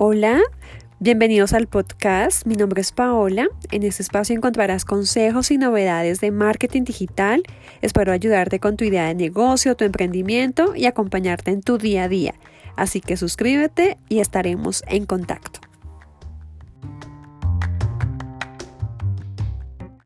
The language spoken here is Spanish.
Hola, bienvenidos al podcast. Mi nombre es Paola. En este espacio encontrarás consejos y novedades de marketing digital. Espero ayudarte con tu idea de negocio, tu emprendimiento y acompañarte en tu día a día. Así que suscríbete y estaremos en contacto.